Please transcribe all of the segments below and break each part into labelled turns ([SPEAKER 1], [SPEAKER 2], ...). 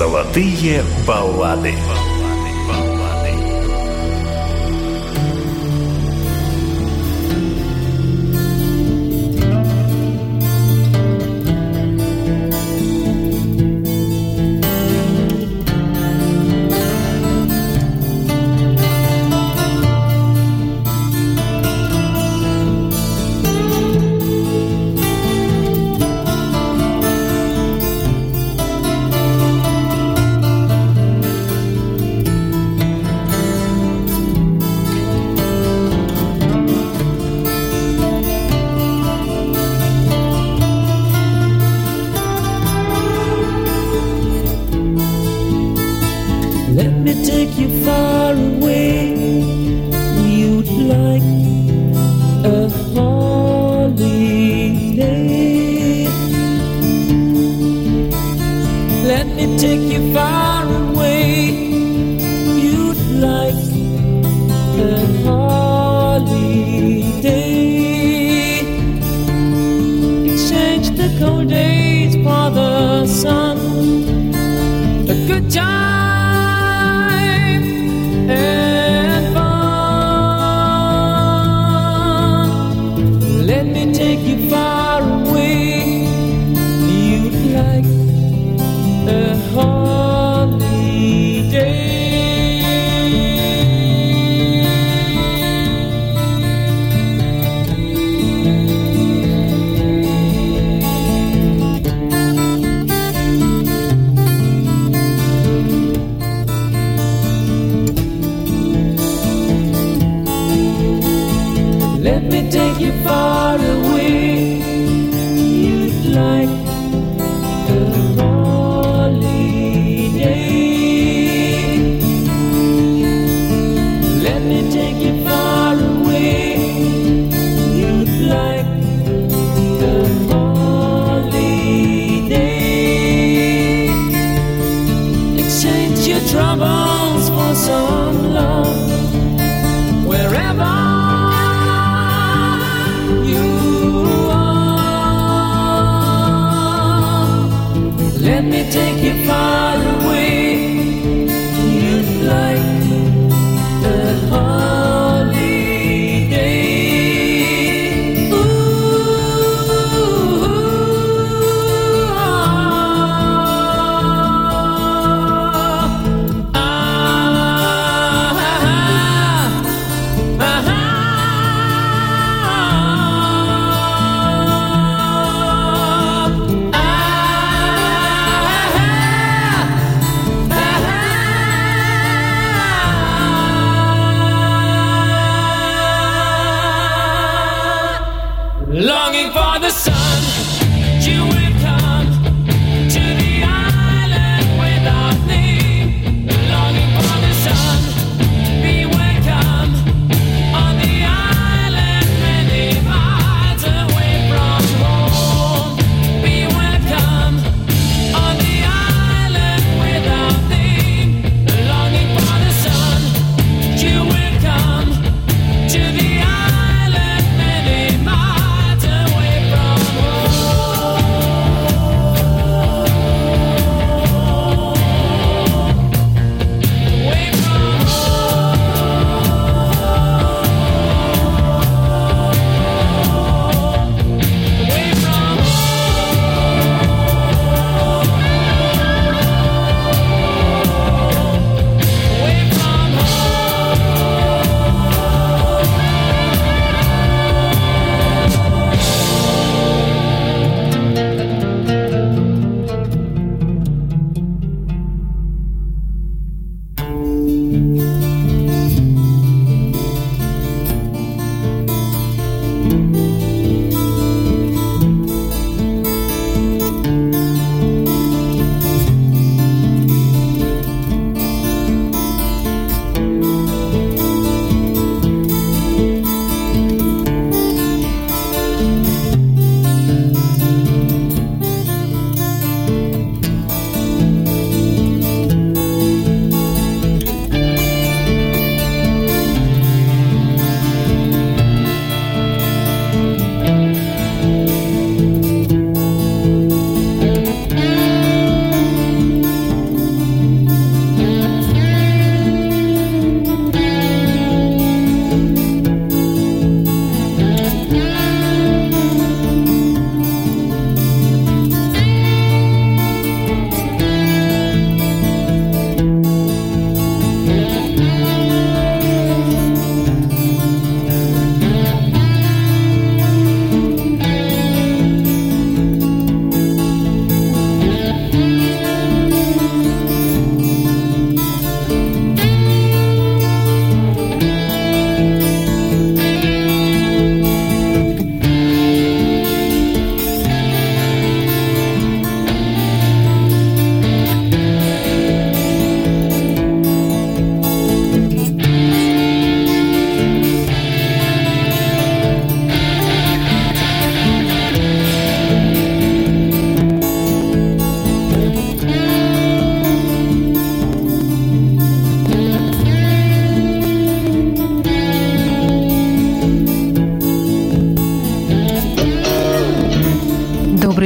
[SPEAKER 1] Золотые баллады.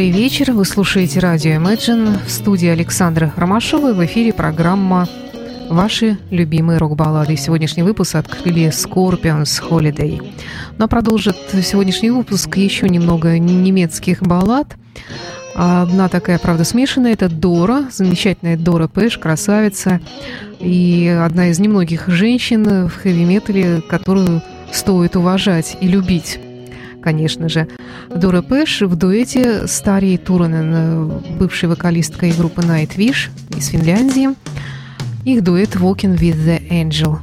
[SPEAKER 2] Вечер. Вы слушаете радио Imagine в студии Александра Ромашова. В эфире программа «Ваши любимые рок-баллады». Сегодняшний выпуск открыли Scorpions Holiday. Но продолжит сегодняшний выпуск еще немного немецких баллад. Одна такая, правда, смешанная, это Дора, замечательная Дора Пэш, красавица, и одна из немногих женщин в хэви-метале, которую стоит уважать и любить конечно же. Дора Пэш в дуэте с Тарией Туранен, бывшей вокалисткой группы Nightwish из Финляндии. Их дуэт «Walking with the Angel».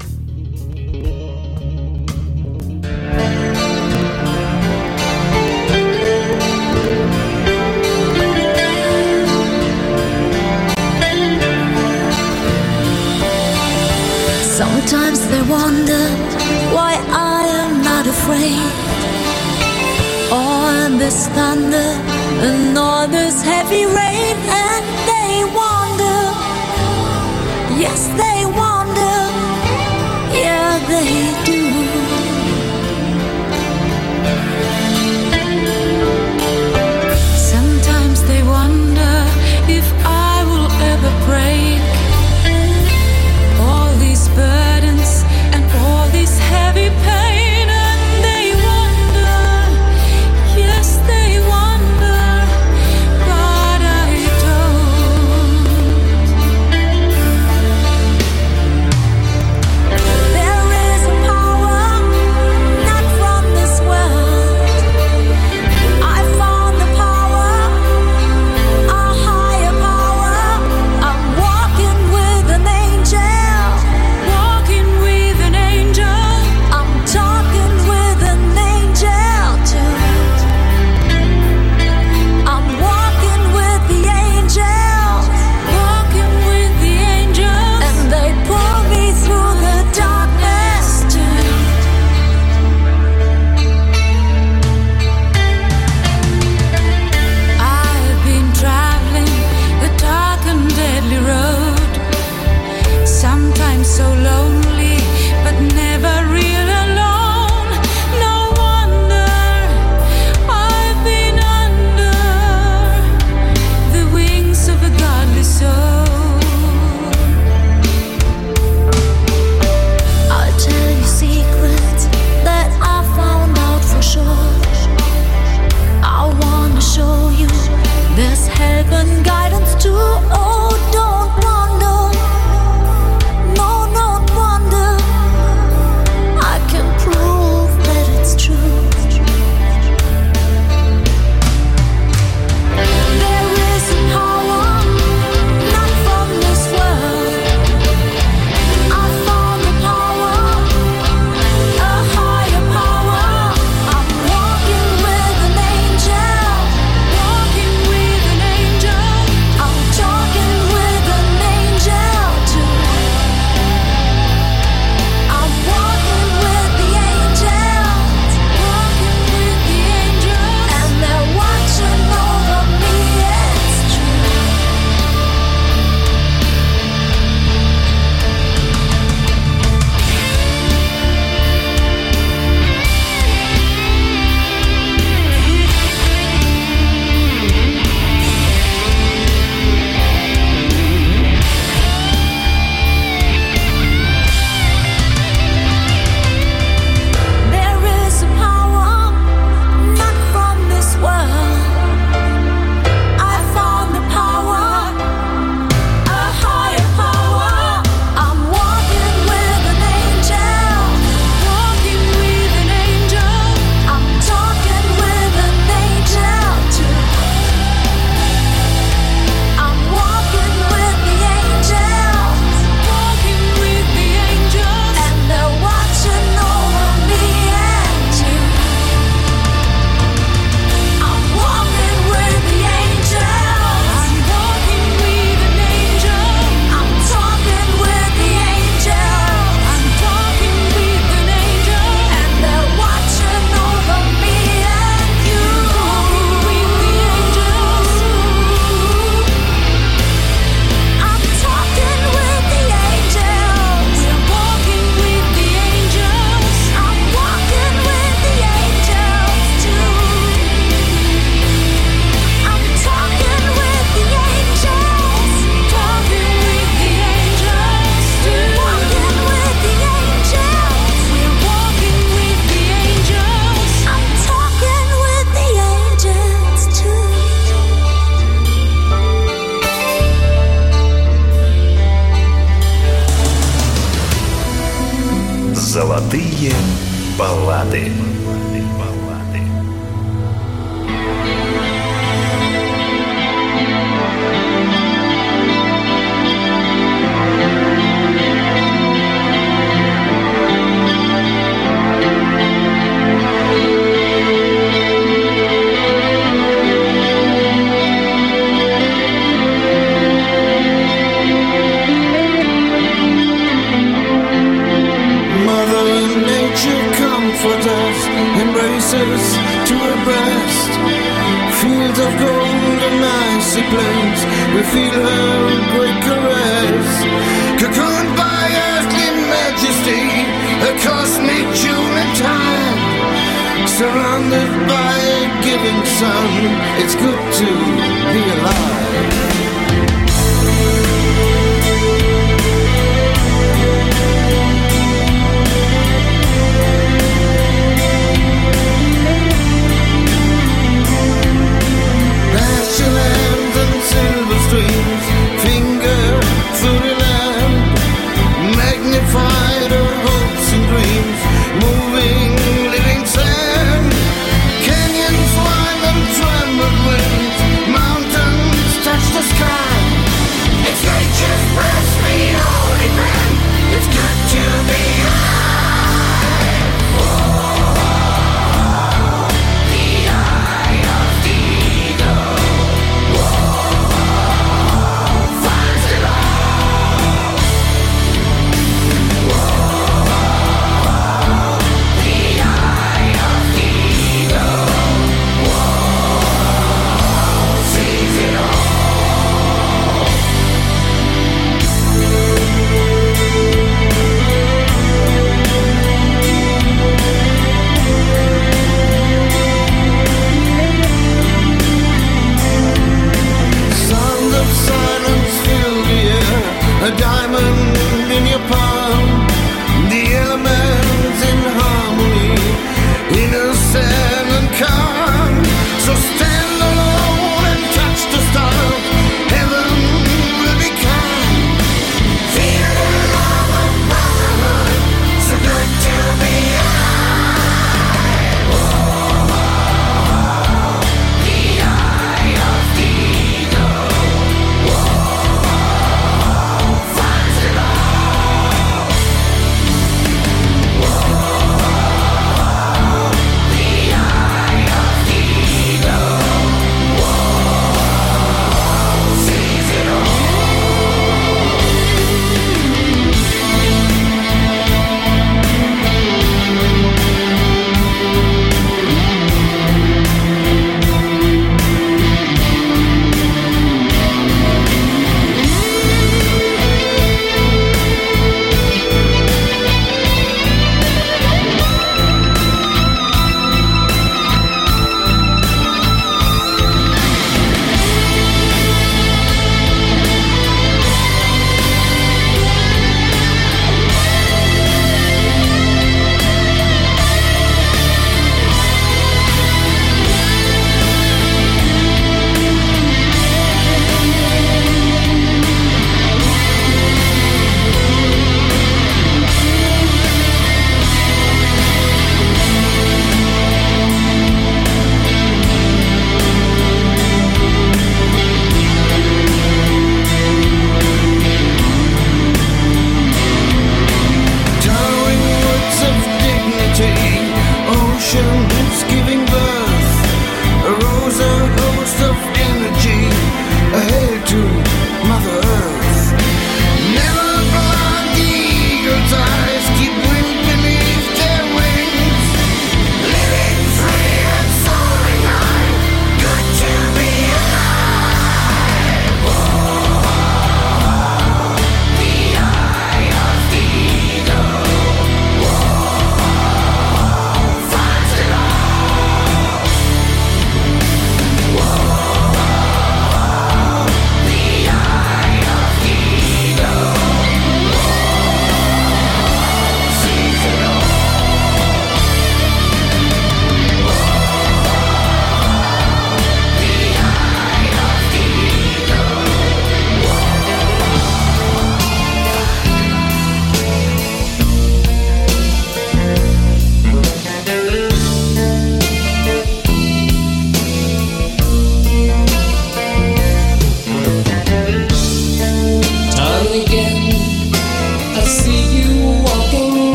[SPEAKER 3] Sometimes they wonder why I am not afraid this thunder and all this heavy rain, and they wonder, yes, they wonder,
[SPEAKER 4] surrounded by a giving sun. It's good to be alive.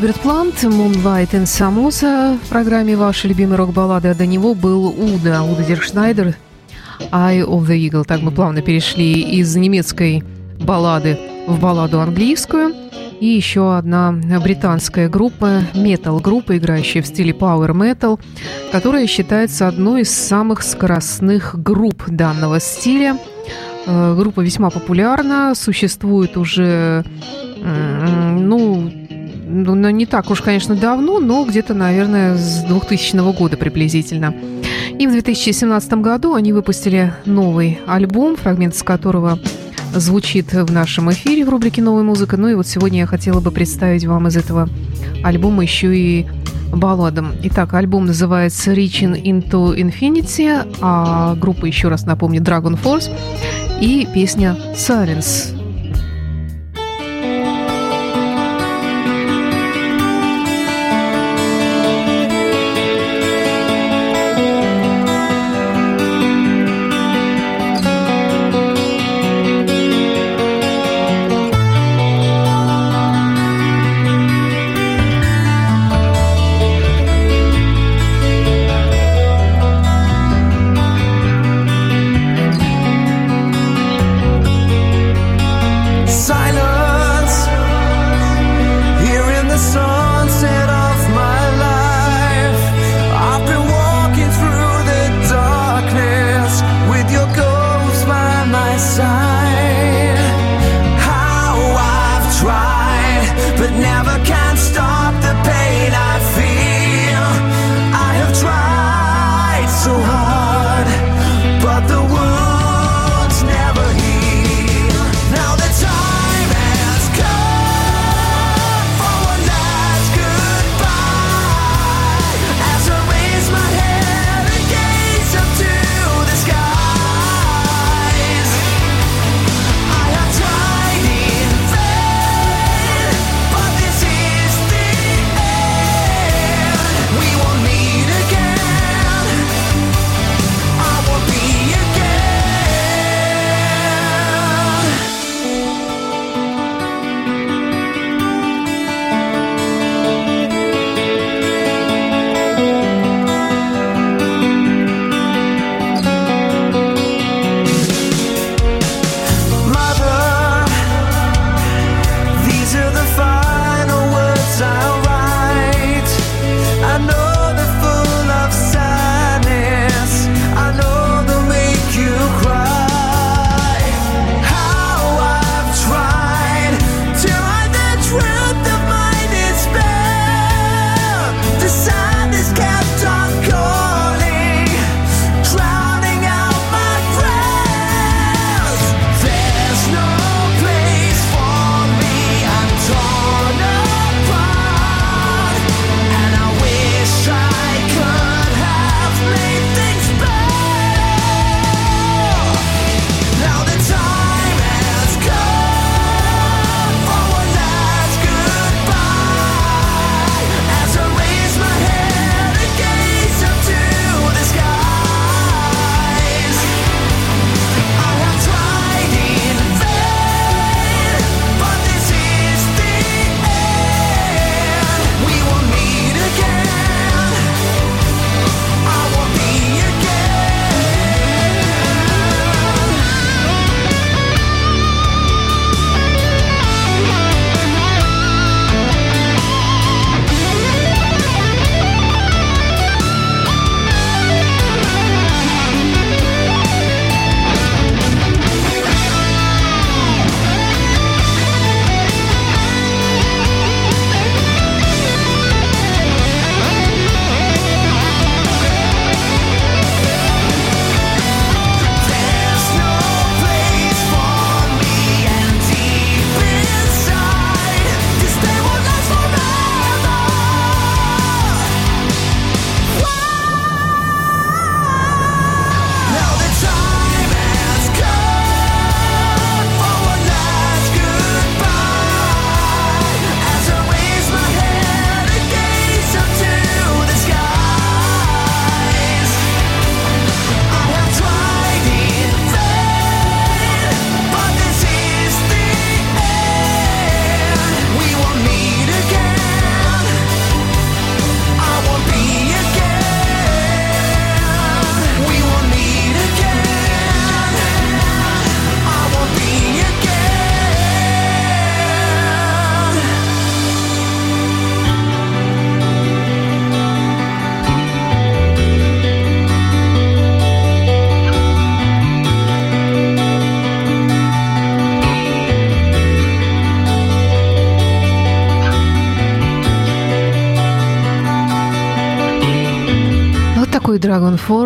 [SPEAKER 2] Роберт Плант, Moonlight in Samosa в программе «Ваши любимые рок-баллады», а до него был Удо, Удо Диркшнайдер, Eye of the Eagle. Так мы плавно перешли из немецкой баллады в балладу английскую. И еще одна британская группа, метал-группа, играющая в стиле Power Metal, которая считается одной из самых скоростных групп данного стиля. Э, Группа весьма популярна, существует уже, ну, ну, не так уж, конечно, давно, но где-то, наверное, с 2000 года приблизительно. И в 2017 году они выпустили новый альбом, фрагмент с которого звучит в нашем эфире в рубрике «Новая музыка». Ну и вот сегодня я хотела бы представить вам из этого альбома еще и балладом. Итак, альбом называется «Reaching into Infinity», а группа, еще раз напомню, Dragon Force, и песня «Silence».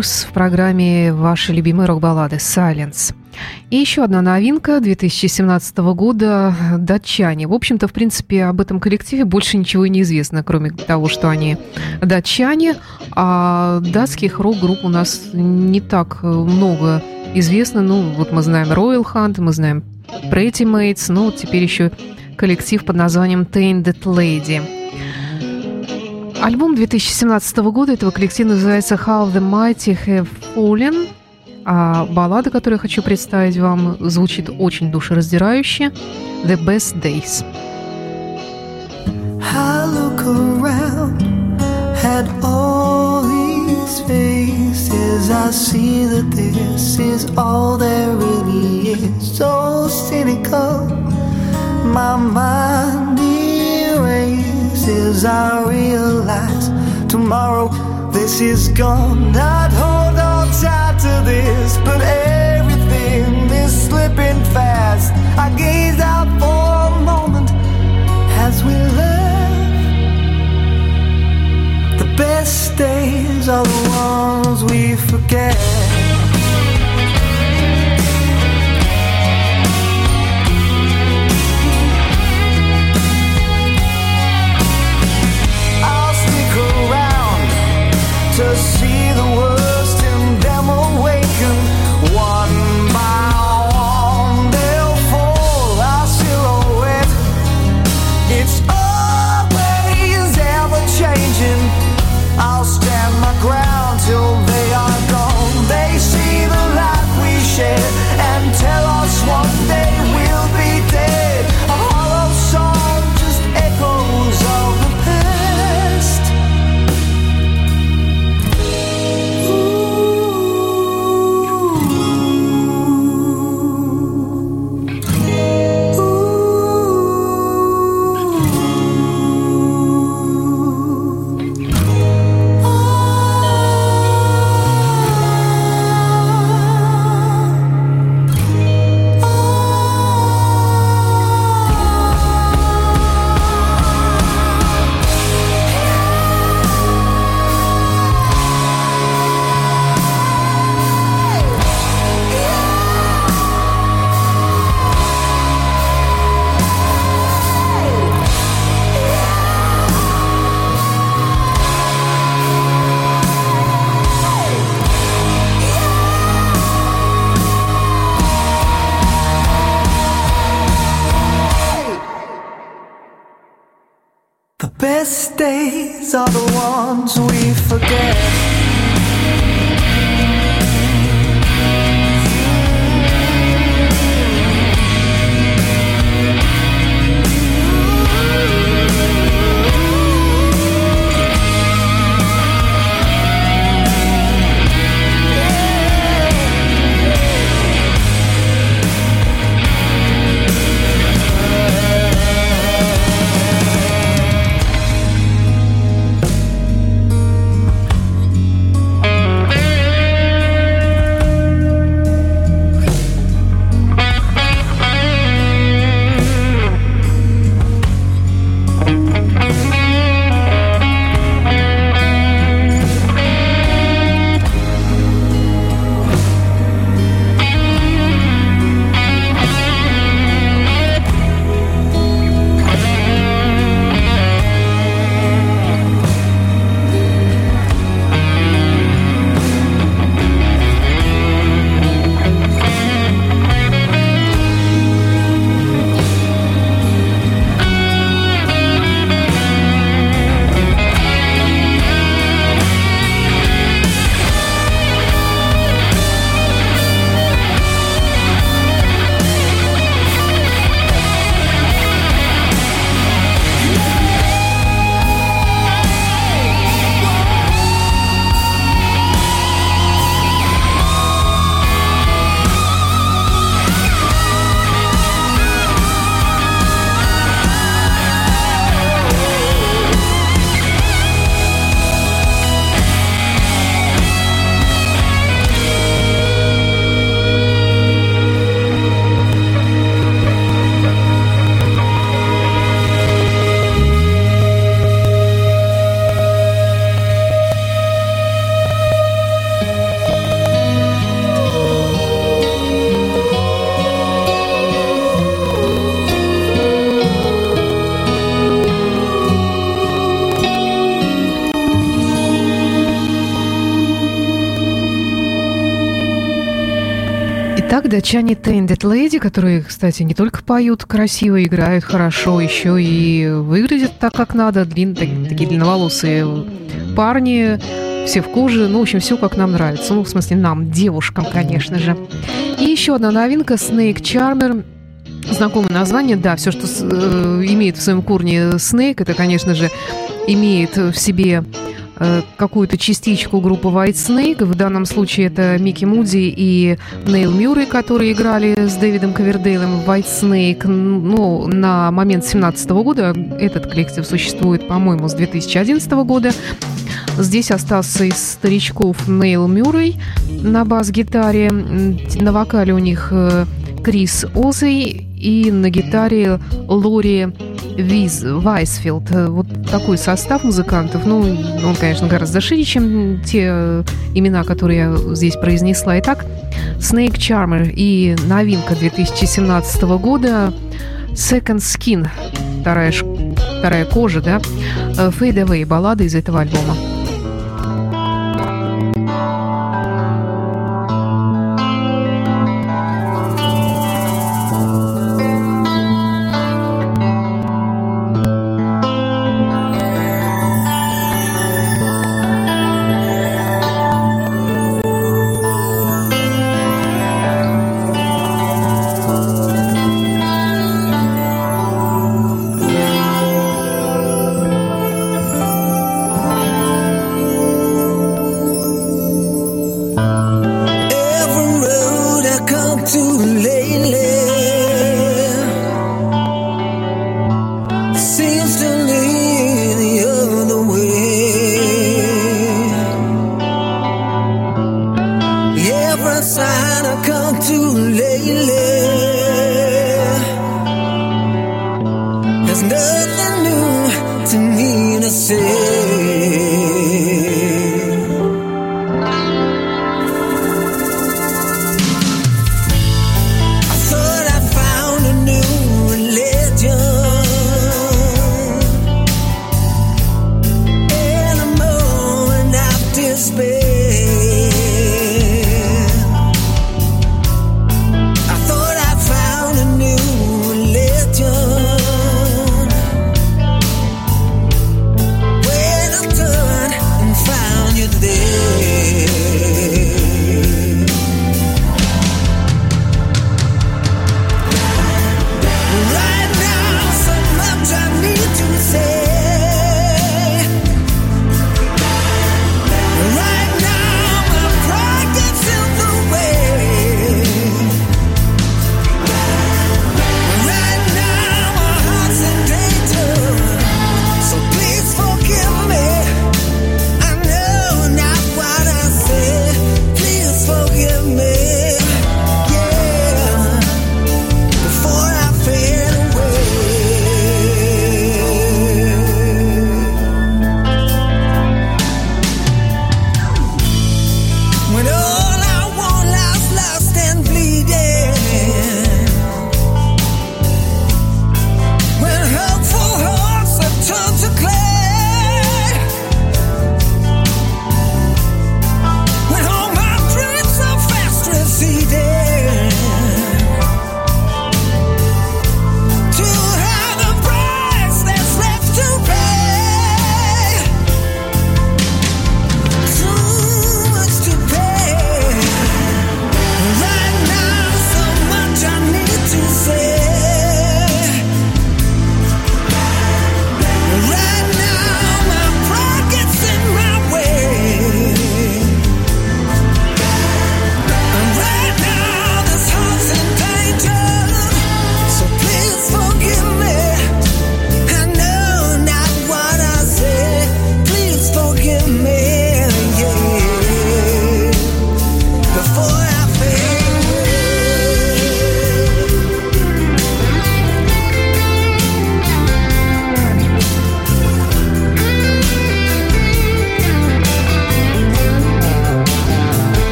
[SPEAKER 2] Force в программе «Ваши любимые рок-баллады» «Silence». И еще одна новинка 2017 года «Датчане». В общем-то, в принципе, об этом коллективе больше ничего и не известно, кроме того, что они датчане. А датских рок-групп у нас не так много известно. Ну, вот мы знаем Royal Hunt, мы знаем Pretty Mates, ну, вот теперь еще коллектив под названием Tainted Lady. Альбом 2017 года этого коллектива называется How the Mighty Have Fallen. А баллада, которую я хочу представить вам, звучит очень душераздирающе. The Best Days.
[SPEAKER 5] I look around at all these faces. I see that this is all there really is. So cynical, my mind erases. I realize tomorrow this is gone. I'd hold on tight to this, but everything is slipping fast. I gaze out for a moment as we left. The best days are the ones we forget.
[SPEAKER 2] Датчане Tainted Lady, которые, кстати, не только поют красиво, играют хорошо, еще и выглядят так, как надо. Длин, такие длинноволосые парни, все в коже, ну, в общем, все как нам нравится. Ну, в смысле, нам, девушкам, конечно же. И еще одна новинка Snake Charmer. Знакомое название, да, все, что э, имеет в своем корне Snake, это, конечно же, имеет в себе Э, какую-то частичку группы White Snake. В данном случае это Микки Муди и Нейл Мюррей, которые играли с Дэвидом Ковердейлом в White Snake. Ну, на момент 2017 года этот коллектив существует, по-моему, с 2011 года. Здесь остался из старичков Нейл Мюррей на бас-гитаре. На вокале у них э, Крис Озей и на гитаре Лори Виз, Вайсфилд. Вот такой состав музыкантов. Ну, он, конечно, гораздо шире, чем те имена, которые я здесь произнесла. Итак, Snake Charmer и новинка 2017 года Second Skin, вторая, вторая кожа, да, Fade Away, баллада из этого альбома.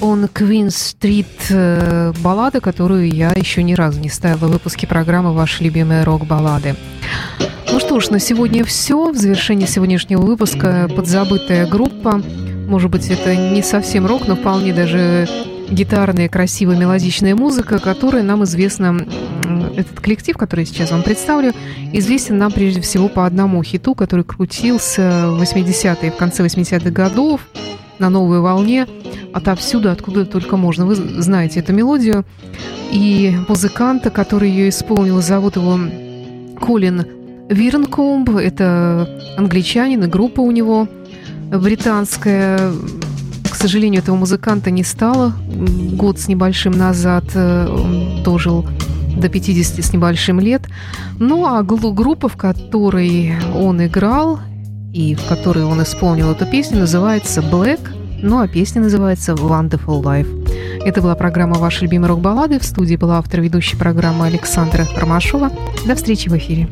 [SPEAKER 2] On Queen Street э, баллада, которую я еще ни разу не ставила в выпуске программы «Ваши любимые рок-баллады». Ну что ж, на сегодня все. В завершении сегодняшнего выпуска подзабытая группа. Может быть, это не совсем рок, но вполне даже гитарная, красивая, мелодичная музыка, которая нам известна, этот коллектив, который я сейчас вам представлю, известен нам прежде всего по одному хиту, который крутился в 80-е, в конце 80-х годов на новой волне, отовсюду, откуда только можно. Вы знаете эту мелодию. И музыканта, который ее исполнил, зовут его Колин Вирнкомб. Это англичанин, и группа у него британская. К сожалению, этого музыканта не стало. Год с небольшим назад э, он дожил до 50 с небольшим лет. Ну а группа, в которой он играл и в которой он исполнил эту песню, называется Black, ну а песня называется Wonderful Life. Это была программа «Ваши любимые рок-баллады». В студии была автор ведущей программы Александра Ромашова. До встречи в эфире.